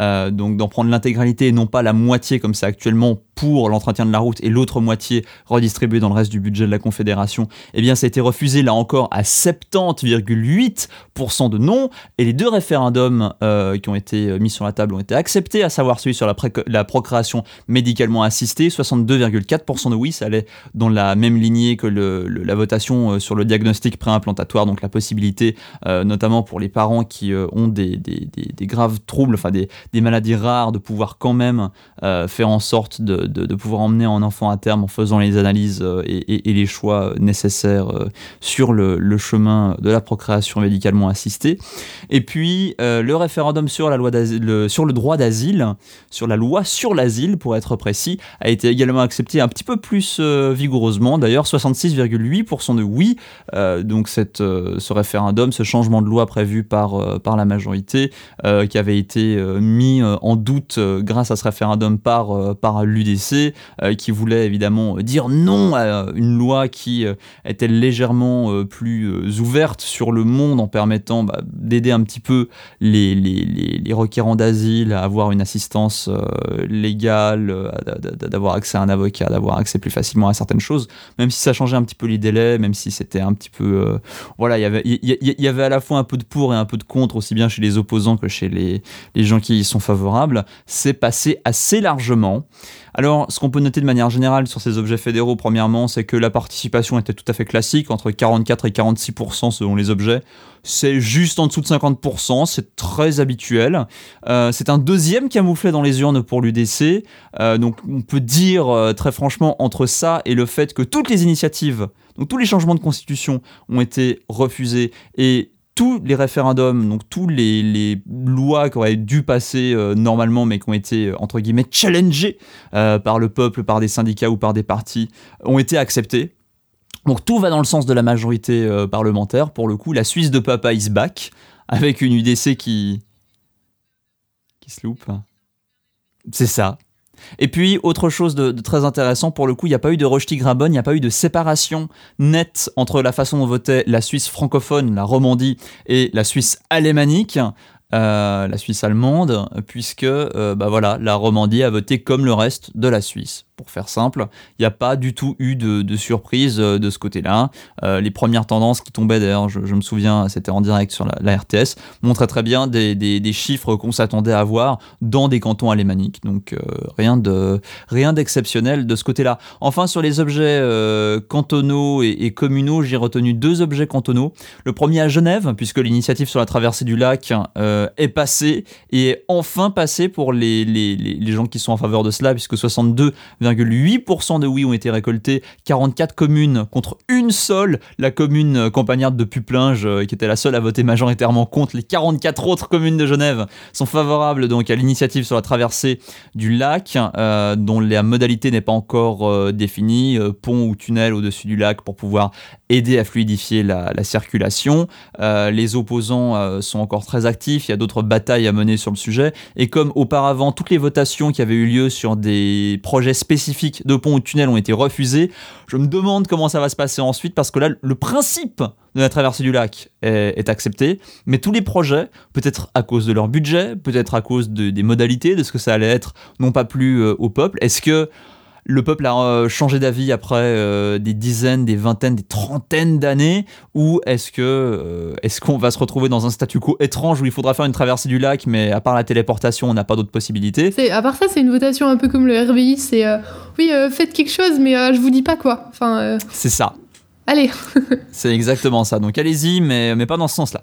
Euh, donc d'en prendre l'intégralité et non pas la moitié comme c'est actuellement pour l'entretien de la route et l'autre moitié redistribuée dans le reste du budget de la Confédération, eh bien ça a été refusé là encore à 70,8% de non et les deux référendums euh, qui ont été mis sur la table ont été acceptés, à savoir celui sur la, procréation médicalement assistée, 62,4% de oui, ça allait dans la même lignée que la votation sur le diagnostic préimplantatoire, donc la possibilité, euh, notamment pour les parents qui euh, ont des, des, graves troubles, enfin des, maladies rares, de pouvoir quand même euh, faire en sorte de, de, pouvoir emmener un enfant à terme en faisant les analyses et, les choix nécessaires sur le, le, chemin de la procréation médicalement assistée. Et puis le référendum sur, la loi le, sur le droit d'asile, sur la loi sur l'asile pour être précis, a été également accepté un petit peu plus vigoureusement. D'ailleurs, 66,8% de oui, donc cette, euh, ce référendum, ce changement de loi prévu par, euh, par la majorité, qui avait été mis en doute grâce à ce référendum par, par l'UDC, qui voulait évidemment dire non à une loi qui était légèrement plus ouverte sur le monde en permettant bah, d'aider un petit peu les, les, les, requérants d'asile à avoir une assistance légale, d'avoir accès à un avocat, d'avoir accès plus facilement à certaines choses, même si ça changeait un petit peu les délais, même si c'était un petit peu. Euh, voilà, y il y, y, avait à la fois un peu de pour et un peu de contre, aussi bien chez les opposants que chez les, les gens qui y sont favorables. C'est passé assez largement. Alors, ce qu'on peut noter de manière générale sur ces objets fédéraux, premièrement, c'est que la participation était tout à fait classique, entre 44 et 46% selon les objets. C'est juste en dessous de 50%, c'est très habituel. Euh, c'est un deuxième camouflet dans les urnes pour l'UDC. Euh, donc, on peut dire très franchement, entre ça et le fait que toutes les initiatives donc tous les changements de constitution ont été refusés et tous les référendums, donc tous les, lois qui auraient dû passer euh, normalement, mais qui ont été euh, entre guillemets challengées euh, par le peuple, par des syndicats ou par des partis, ont été acceptées. Donc tout va dans le sens de la majorité parlementaire. Pour le coup, la Suisse de papa is back, avec une UDC qui... qui se loupe. C'est ça. Et puis, autre chose de, très intéressant, pour le coup, il n'y a pas eu de Rochti Grabon, il n'y a pas eu de séparation nette entre la façon dont votait la Suisse francophone, la Romandie, et la Suisse alémanique. Euh, la Suisse allemande, puisque euh, bah voilà, la Romandie a voté comme le reste de la Suisse pour faire simple. Il n'y a pas du tout eu de, surprise euh, de ce côté-là. Les premières tendances qui tombaient, d'ailleurs, je, me souviens, c'était en direct sur la, RTS, montraient très bien des, chiffres qu'on s'attendait à voir dans des cantons alémaniques. Donc rien de rien d'exceptionnel de ce côté-là. Enfin, sur les objets cantonaux et, communaux, j'ai retenu deux objets cantonaux. Le premier à Genève, puisque l'initiative sur la traversée du lac est passée et est enfin passée pour les, les, les gens qui sont en faveur de cela, puisque 62 8% de oui ont été récoltés, 44 communes contre une seule, la commune campagnarde de Puplinge, euh, qui était la seule à voter majoritairement contre. Les 44 autres communes de Genève sont favorables donc à l'initiative sur la traversée du lac, euh, dont la modalité n'est pas encore euh, définie, pont ou tunnel au-dessus du lac pour pouvoir aider à fluidifier la, circulation. les opposants sont encore très actifs, il y a d'autres batailles à mener sur le sujet, et comme auparavant, toutes les votations qui avaient eu lieu sur des projets spécifiques de ponts ou de tunnels ont été refusés. Je me demande comment ça va se passer ensuite parce que là, le principe de la traversée du lac est, accepté, mais tous les projets, peut-être à cause de leur budget, peut-être à cause des modalités, de ce que ça allait être, n'ont pas plu euh, au peuple. Est-ce que le peuple a euh, changé d'avis après euh, des dizaines, des vingtaines, des trentaines d'années Ou est-ce que euh, est-ce qu'on va se retrouver dans un statu quo étrange où il faudra faire une traversée du lac, mais à part la téléportation, on n'a pas d'autres possibilités? À part ça, c'est une votation un peu comme le RBI, c'est oui, faites quelque chose, mais je vous dis pas quoi. Enfin, C'est ça. Allez C'est exactement ça. Donc allez-y, mais, mais pas dans ce sens-là.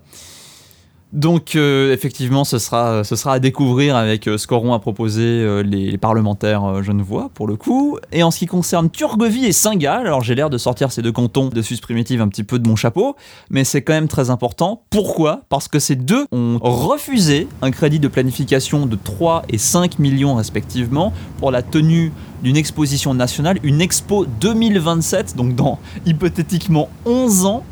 Donc euh, effectivement, ce sera, à découvrir avec euh, ce qu'auront à proposer euh, les, parlementaires genevois pour le coup. Et en ce qui concerne Turgovie et Saint-Gall, alors j'ai l'air de sortir ces deux cantons de Suisse primitive un petit peu de mon chapeau, mais c'est quand même très important. Pourquoi? Parce que ces deux ont refusé un crédit de planification de 3 et 5 millions respectivement pour la tenue d'une exposition nationale, une expo 2027, donc dans hypothétiquement 11 ans,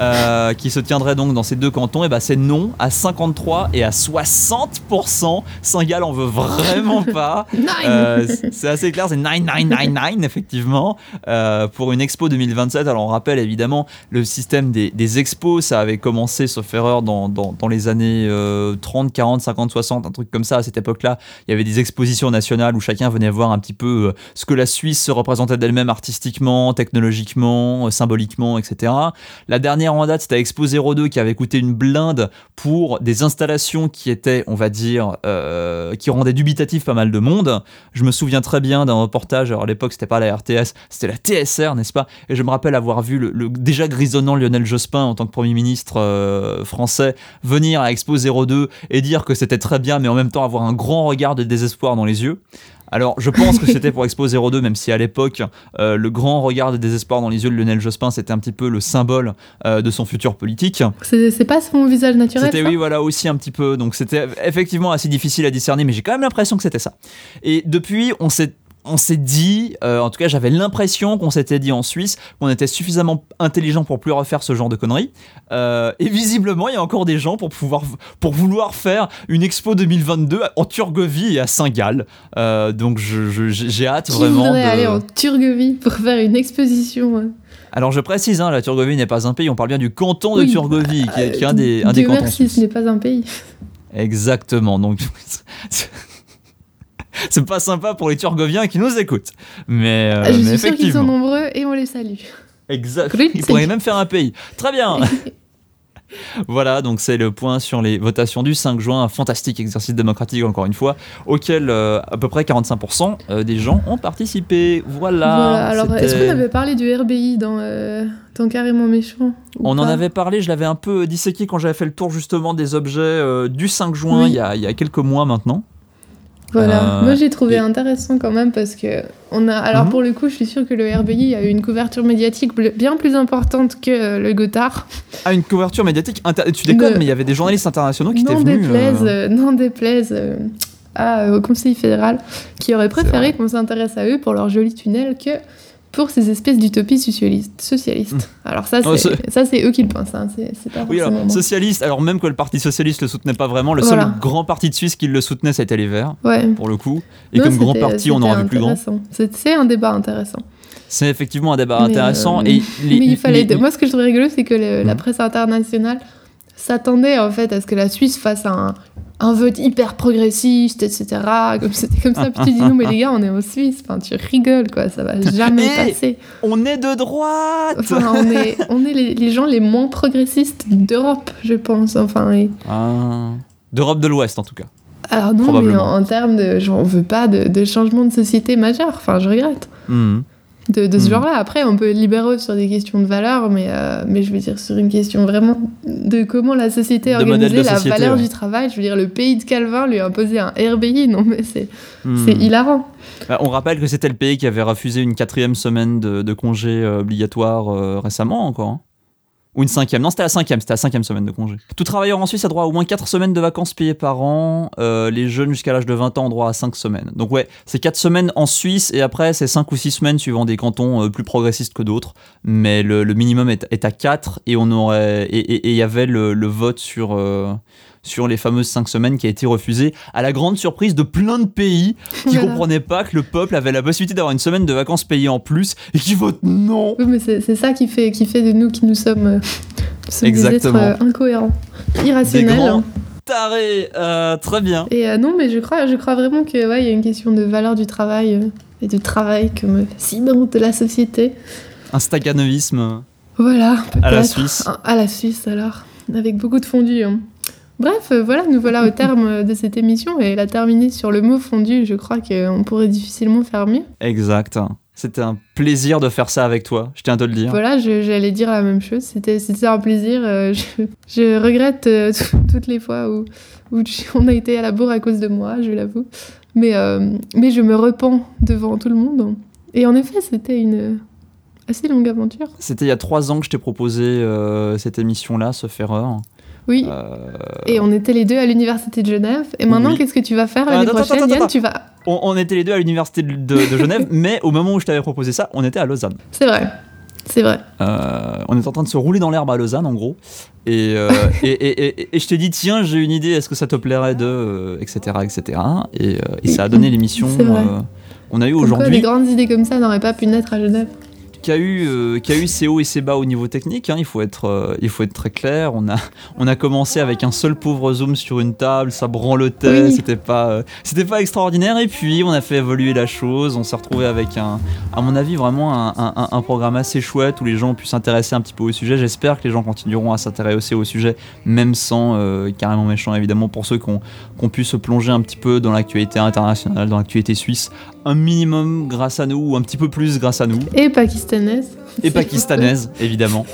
euh, qui se tiendrait donc dans ces deux cantons, et bah c'est non à 53 et à 60%. Saint-Gall en veut vraiment pas. euh, c'est assez clair, c'est 9999 effectivement euh, pour une expo 2027. Alors on rappelle évidemment le système des, des expos, ça avait commencé sauf erreur dans, dans, dans les années 30, 40, 50, 60, un truc comme ça. À cette époque-là, il y avait des expositions nationales où chacun venait voir un petit peu ce que la Suisse se représentait d'elle-même artistiquement, technologiquement, symboliquement, etc. La dernière en date, c'était Expo 02 qui avait coûté une blinde pour des installations qui étaient, on va dire, euh, qui rendaient dubitatif pas mal de monde. Je me souviens très bien d'un reportage, alors à l'époque c'était pas la RTS, c'était la TSR, n'est-ce pas? Et je me rappelle avoir vu le, déjà grisonnant Lionel Jospin en tant que Premier ministre euh, français venir à Expo 02 et dire que c'était très bien, mais en même temps avoir un grand regard de désespoir dans les yeux. Alors, je pense que c'était pour Expo 02, même si à l'époque, euh, le grand regard de désespoir dans les yeux de Lionel Jospin, c'était un petit peu le symbole euh, de son futur politique. C'est pas son visage naturel C'était, oui, voilà, aussi un petit peu. Donc, c'était effectivement assez difficile à discerner, mais j'ai quand même l'impression que c'était ça. Et depuis, on s'est on s'est dit, euh, en tout cas j'avais l'impression qu'on s'était dit en Suisse qu'on était suffisamment intelligent pour plus refaire ce genre de conneries. Euh, et visiblement, il y a encore des gens pour, pouvoir, pour vouloir faire une expo 2022 en Turgovie et à Saint-Gall. Euh, donc j'ai hâte vraiment. de... aller en Turgovie pour faire une exposition alors je précise, hein, la Turgovie n'est pas un pays, on parle bien du canton de Turgovie, qui est, un des, un des cantons. Merci, ce n'est pas un pays. Exactement, donc c'est pas sympa pour les Turgoviens qui nous écoutent. Mais, euh, ah, Je suis sûr qu'ils sont nombreux et on les salue. Exact. Ils pourraient même faire un pays. Très bien. voilà, donc c'est le point sur les votations du 5 juin, un fantastique exercice démocratique encore une fois, auquel euh, à peu près 45% euh, des gens ont participé. Voilà. voilà alors est-ce qu'on avait parlé du RBI dans, dans Carrément Méchant On en avait parlé, je l'avais un peu disséqué quand j'avais fait le tour justement des objets du 5 juin, il, y a, il y a quelques mois maintenant. Voilà, euh, moi j'ai trouvé intéressant quand même parce que on a. Alors mhm. pour le coup, je suis sûre que le RBI a eu une couverture médiatique bien plus importante que euh, le Gotthard. Ah, une couverture médiatique Tu déconnes, mais il y avait des journalistes internationaux qui étaient venus. Déplaise, euh... Non déplaise à, au Conseil fédéral qui aurait préféré qu'on s'intéresse à eux pour leur joli tunnel que pour ces espèces d'utopies socialistes. socialistes. Alors ça, Oh, c'est ça, c'est eux qui le pensent. hein. C'est pas Oui, alors, socialiste, alors même que le Parti Socialiste le soutenait pas vraiment, le Voilà. seul grand parti de Suisse qui le soutenait, c'était les Verts, Ouais. pour le coup. Et Non, comme grand parti, on en vu plus grand. C'est un débat intéressant. C'est effectivement un débat Mais, intéressant. euh, et les- mais il fallait. les- Moi, ce que je trouvais rigolo, c'est que le- la Mhm. presse internationale s'attendait en fait à ce que la Suisse fasse un, un vote hyper progressiste, etc. Comme c'était comme ça. Puis tu dis non, mais les gars, on est en Suisse. Enfin, tu rigoles, quoi. Ça va jamais passer. On est de droite Enfin, on est, on est les, les gens les moins progressistes d'Europe, je pense. Enfin, et- Ah. D'Europe de l'Ouest, en tout cas. alors non, mais en, en termes de, genre, on veut pas de, de changement de société majeur. Enfin, je regrette. Mhm. De, de ce Mhm. genre-là. Après, on peut être libéraux sur des questions de valeur, mais, euh, mais je veux dire sur une question vraiment de comment la société organisée, de la société, valeur ouais. du travail. Je veux dire, le pays de Calvin lui a imposé un RBI. Non, mais c'est c'est hilarant. Bah, On rappelle que c'était le pays qui avait refusé une quatrième semaine de, de congé euh, obligatoire euh, récemment encore. hein. Ou une cinquième. Non, c'était la cinquième. C'était la cinquième semaine de congé. Tout travailleur en Suisse a droit à au moins 4 semaines de vacances payées par an. Euh, les jeunes jusqu'à l'âge de 20 ans ont droit à 5 semaines. Donc ouais, c'est 4 semaines en Suisse et après c'est 5 ou 6 semaines suivant des cantons euh, plus progressistes que d'autres. Mais le, minimum est, est à 4 et on aurait et il y avait le, le vote sur euh, sur les fameuses 5 semaines qui a été refusé à la grande surprise de plein de pays qui Voilà. comprenaient pas que le peuple avait la possibilité d'avoir une semaine de vacances payées en plus et qui votent non. Oui, mais c'est ça qui fait, qui fait de nous qui nous sommes, euh, sommes des Exactement. êtres euh, incohérents, irrationnels. tarés. Euh, très bien. Et euh, non, mais je crois, je crois vraiment que ouais, il y a une question de valeur du travail euh, et du travail comme ciment de la société. Un stacanovisme Voilà, à la. Suisse. À la Suisse, alors. Avec beaucoup de fondu. hein. Bref, euh, voilà, nous voilà au terme de cette émission. Et elle a terminé sur le mot fondu. Je crois qu'on pourrait difficilement faire mieux. Exact. C'était un plaisir de faire ça avec toi. Je tiens à te le dire. Voilà, j'allais dire la même chose. C'était un plaisir. euh, je, je regrette euh, tout- toutes les fois où, on a été à la bourre à cause de moi, je l'avoue. Mais, euh, mais je me repens devant tout le monde. Et en effet, c'était une assez longue aventure. C'était il y a trois ans que je t'ai proposé euh, cette émission-là, ce Ferreur. Oui. Euh, Et on était les deux à l'université de Genève. Et maintenant, Oui. qu'est-ce que tu vas faire Ah, l'année prochaine, attends, Yann. Tu vas. on, on était les deux à l'université de, de- de Genève, mais au moment où je t'avais proposé ça, on était à Lausanne. C'est vrai. C'est vrai. Euh, on est en train de se rouler dans l'herbe à Lausanne, en gros. Et, euh, et, et- et- et je t'ai dit, tiens, j'ai une idée, est-ce que ça te plairait de. etc. etc. Et, ça a donné l'émission qu'on a eue quoi, des aujourd'hui, grandes idées comme ça n'auraient pas pu naître à Genève. Qui a, eu, euh, qui a eu ses hauts et ses bas au niveau technique. hein, il, faut être, euh, il faut être très clair. On a, on a commencé avec un seul pauvre zoom sur une table, ça branlotait, Oui. c'était pas, euh, c'était pas extraordinaire. Et puis, on a fait évoluer la chose. On s'est retrouvé avec, un, à mon avis, vraiment un, un- un programme assez chouette où les gens ont pu s'intéresser un petit peu au sujet. J'espère que les gens continueront à s'intéresser au sujet, même sans euh, carrément méchant, évidemment, pour ceux qui ont, qui ont pu se plonger un petit peu dans l'actualité internationale, dans l'actualité suisse, un minimum grâce à nous, ou un petit peu plus grâce à nous Et pakistanaise. et pakistanaise, évidemment.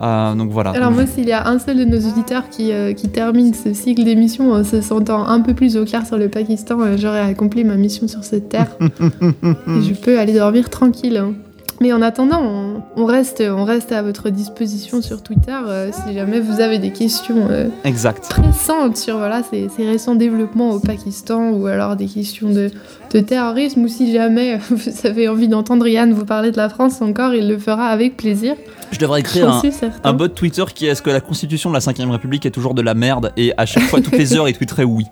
Euh, donc voilà. Alors moi, s'il y a un seul de nos auditeurs qui, euh, qui termine ce cycle d'émission en se sentant un peu plus au clair sur le Pakistan, euh, j'aurais accompli ma mission sur cette terre. et je peux aller dormir tranquille. hein. Mais en attendant, on, on reste, on reste à votre disposition sur Twitter euh, si jamais vous avez des questions euh, exact. pressantes sur voilà, ces, ces récents développements au Pakistan ou alors des questions de, de terrorisme ou si jamais vous avez envie d'entendre Yann vous parler de la France encore, il le fera avec plaisir. Je devrais écrire un, bot Twitter qui est est-ce que la constitution de la 5ème République est toujours de la merde? Et à chaque fois, toutes les heures, il tweeterait oui.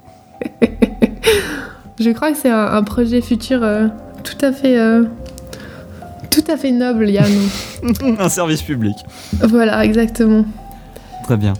Je crois que c'est un, un projet futur euh, tout à fait euh, tout à fait noble, Yann. un service public. voilà, exactement. Très bien.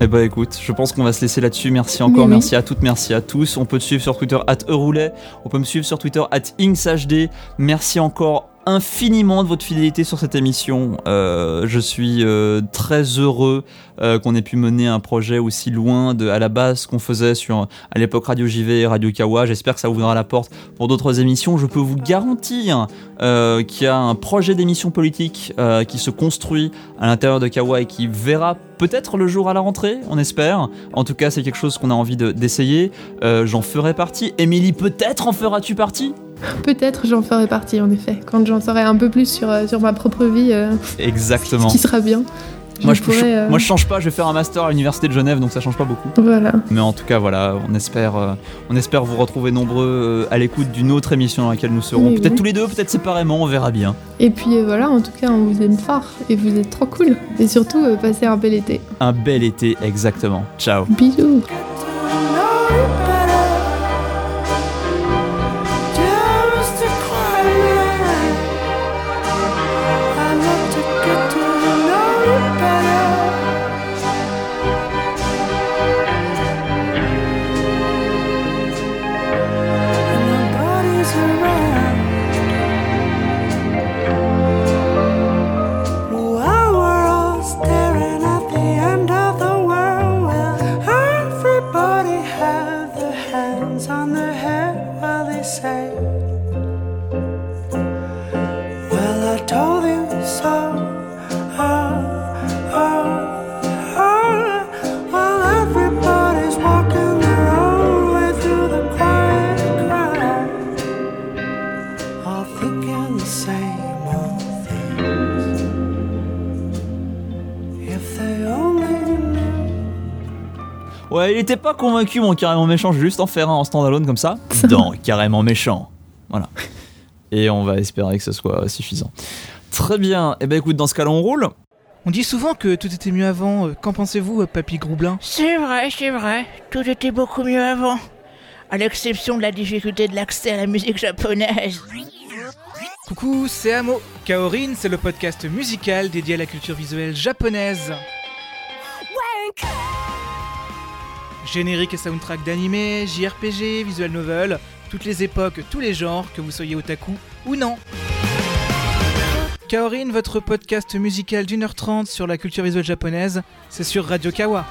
Eh ben écoute, je pense qu'on va se laisser là-dessus. Merci encore, oui. merci à toutes, merci à tous. On peut te suivre sur Twitter at Euroulet, on peut me suivre sur Twitter at InksHD. Merci encore infiniment de votre fidélité sur cette émission. Euh, je suis euh, très heureux euh, qu'on ait pu mener un projet aussi loin de à la base qu'on faisait sur à l'époque Radio JV et Radio Kawa. J'espère que ça ouvrira la porte pour d'autres émissions. Je peux vous garantir qu'il y a un projet d'émission politique qui se construit à l'intérieur de Kawa et qui verra peut-être le jour à la rentrée, on espère. En tout cas, c'est quelque chose qu'on a envie de- d'essayer. J'en ferai partie. Émilie, peut-être en feras-tu partie? Peut-être j'en ferai partie en effet, quand j'en saurai un peu plus sur, euh, sur ma propre vie, euh, Exactement. ce qui sera bien. Moi je, pourrais, euh, moi je change pas, je vais faire un master à l'université de Genève donc ça change pas beaucoup. Voilà. Mais en tout cas voilà, on espère, euh, on espère vous retrouver nombreux euh, à l'écoute d'une autre émission dans laquelle nous serons. Oui, peut-être oui. tous les deux, peut-être séparément, on verra bien. Et puis euh, voilà, en tout cas, on vous aime fort et vous êtes trop cool. Et surtout, euh, passez un bel été. Un bel été exactement. Ciao. Bisous. Ouais, il était pas convaincu mon carrément méchant, je vais juste en faire un en standalone comme ça. Dans carrément méchant. Voilà. Et on va espérer que ce soit suffisant. Très bien. Et ben écoute, dans ce cas-là, on roule. On dit souvent que tout était mieux avant. euh, Qu'en pensez-vous, euh, Papy Groublin? C'est vrai, c'est vrai. Tout était beaucoup mieux avant. À l'exception de la difficulté de l'accès à la musique japonaise. Coucou, c'est Amo. Kaorin, c'est le podcast musical dédié à la culture visuelle japonaise. Générique et soundtrack d'animé, JRPG, visual novel, toutes les époques, tous les genres, que vous soyez otaku ou non. Kaorin, votre podcast musical d'une heure trente sur la culture visuelle japonaise, c'est sur Radio Kawa.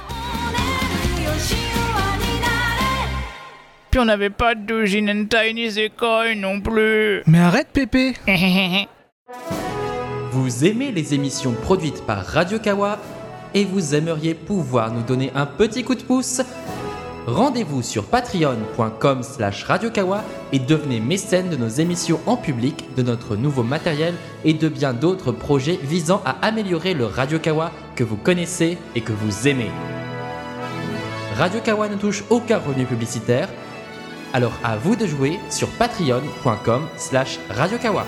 Puis on n'avait pas de doujin and tiny Zekoi non plus. Mais arrête, Pépé Vous aimez les émissions produites par Radio Kawa et vous aimeriez pouvoir nous donner un petit coup de pouce Rendez-vous sur patreon.com slash radiokawa et devenez mécène de nos émissions en public, de notre nouveau matériel et de bien d'autres projets visant à améliorer le Radio Kawa que vous connaissez et que vous aimez. Radio Kawa ne touche aucun revenu publicitaire, alors à vous de jouer sur patreon.com slash radiokawa.